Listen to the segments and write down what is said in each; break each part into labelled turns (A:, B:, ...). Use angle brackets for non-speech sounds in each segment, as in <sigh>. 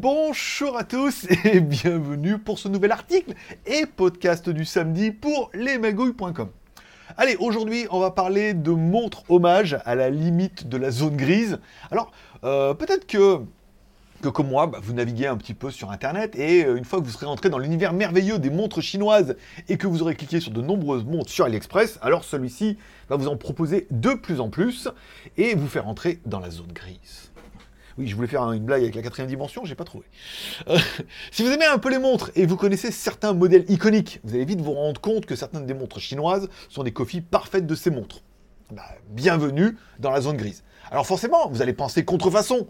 A: Bonjour à tous <laughs> et bienvenue pour ce nouvel article et podcast du samedi pour lesmagouilles.com. Allez, aujourd'hui, on va parler de montres hommage à la limite de la zone grise. Alors, euh, peut-être que comme moi, bah, vous naviguez un petit peu sur Internet et euh, une fois que vous serez rentré dans l'univers merveilleux des montres chinoises et que vous aurez cliqué sur de nombreuses montres sur AliExpress, alors celui-ci va vous en proposer de plus en plus et vous faire entrer dans la zone grise. Oui, je voulais faire une blague avec la quatrième dimension, j'ai pas trouvé. Euh, <laughs> si vous aimez un peu les montres et vous connaissez certains modèles iconiques, vous allez vite vous rendre compte que certaines des montres chinoises sont des copies parfaites de ces montres. Bah, bienvenue dans la zone grise. Alors forcément, vous allez penser contrefaçon.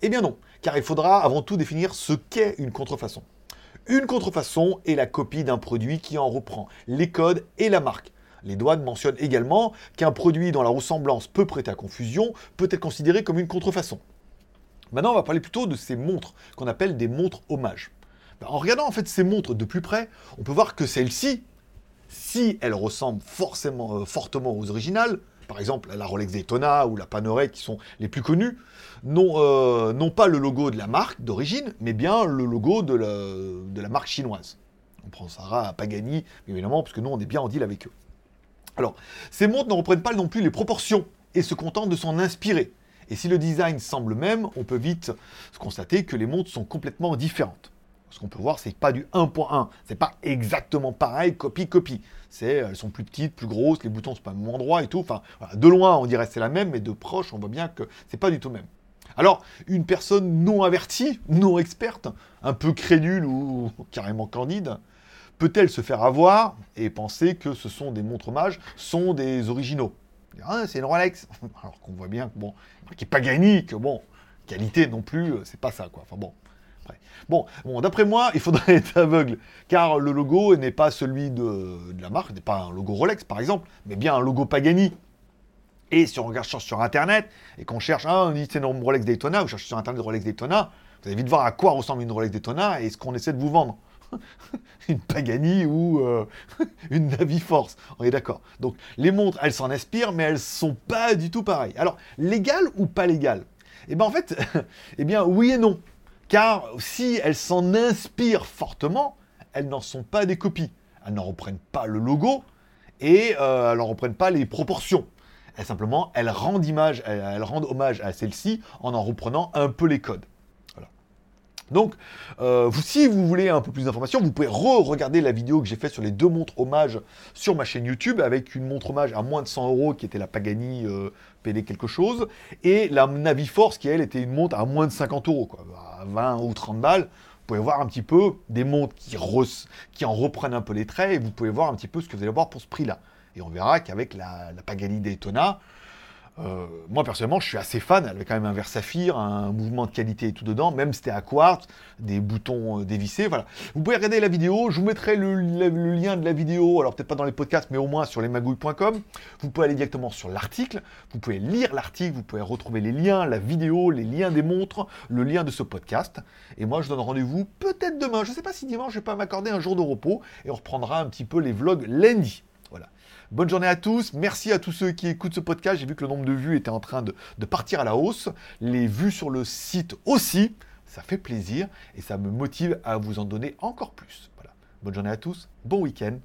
A: Eh bien non, car il faudra avant tout définir ce qu'est une contrefaçon. Une contrefaçon est la copie d'un produit qui en reprend les codes et la marque. Les douanes mentionnent également qu'un produit dont la ressemblance peut prêter à confusion peut être considéré comme une contrefaçon. Maintenant, on va parler plutôt de ces montres qu'on appelle des montres hommages. Ben, en regardant en fait ces montres de plus près, on peut voir que celles-ci, si elles ressemblent forcément, euh, fortement aux originales, par exemple la Rolex Daytona ou la Panerai qui sont les plus connues, n'ont euh, pas le logo de la marque d'origine, mais bien le logo de la, marque chinoise. On prend ça à Pagani, évidemment, parce que nous on est bien en deal avec eux. Alors, ces montres ne reprennent pas non plus les proportions et se contentent de s'en inspirer. Et si le design semble même, on peut vite constater que les montres sont complètement différentes. Ce qu'on peut voir, c'est pas du 1.1. C'est pas exactement pareil, copie-copie. C'est, elles sont plus petites, plus grosses, les boutons sont pas au même endroit et tout. Enfin, de loin, on dirait que c'est la même, mais de proche, on voit bien que c'est pas du tout même. Alors, une personne non avertie, non experte, un peu crédule ou <laughs> carrément candide, peut-elle se faire avoir et penser que ce sont des montres hommages, sont des originaux? Ah, c'est une Rolex. <laughs> Alors qu'on voit bien que, bon, qui n'est pas gagné, que bon, qualité non plus, euh, c'est pas ça, quoi. Enfin bon. Bon, bon d'après moi, il faudrait <laughs> être aveugle, car le logo n'est pas celui de, la marque, n'est pas un logo Rolex par exemple, mais bien un logo Pagani. Et si on regarde sur Internet, et qu'on cherche, ah, c'est une Rolex Daytona, vous cherchez sur Internet Rolex Daytona, vous allez vite voir à quoi ressemble une Rolex Daytona et ce qu'on essaie de vous vendre. <laughs> une Pagani ou euh, <laughs> une Navi Force. On est d'accord. Donc les montres, elles s'en inspirent, mais elles sont pas du tout pareilles. Alors, légal ou pas légal Eh bien en fait, <laughs> eh bien oui et non. Car si elles s'en inspirent fortement, elles n'en sont pas des copies. Elles n'en reprennent pas le logo et euh, elles n'en reprennent pas les proportions. Elles simplement, elles rendent, image, elles rendent hommage à celle-ci en en reprenant un peu les codes. Donc, euh, si vous voulez un peu plus d'informations, vous pouvez re-regarder la vidéo que j'ai faite sur les deux montres hommages sur ma chaîne YouTube, avec une montre hommage à moins de 100 euros qui était la Pagani euh, PD quelque chose, et la Navi Force qui, elle, était une montre à moins de 50 euros, quoi, à 20 ou 30 balles. Vous pouvez voir un petit peu des montres qui, qui en reprennent un peu les traits, et vous pouvez voir un petit peu ce que vous allez voir pour ce prix-là. Et on verra qu'avec la, la Pagani Daytona, euh, moi personnellement, je suis assez fan. Elle avait quand même un verre saphir, un mouvement de qualité et tout dedans, même c'était à quartz, des boutons euh, dévissés. Voilà. Vous pouvez regarder la vidéo. Je vous mettrai le, lien de la vidéo, alors peut-être pas dans les podcasts, mais au moins sur lesmagouilles.com. Vous pouvez aller directement sur l'article. Vous pouvez lire l'article. Vous pouvez retrouver les liens, la vidéo, les liens des montres, le lien de ce podcast. Et moi, je donne rendez-vous peut-être demain. Je ne sais pas si dimanche, je vais pas m'accorder un jour de repos et on reprendra un petit peu les vlogs lundi. Voilà. Bonne journée à tous. Merci à tous ceux qui écoutent ce podcast. J'ai vu que le nombre de vues était en train de, partir à la hausse. Les vues sur le site aussi. Ça fait plaisir et ça me motive à vous en donner encore plus. Voilà. Bonne journée à tous. Bon week-end.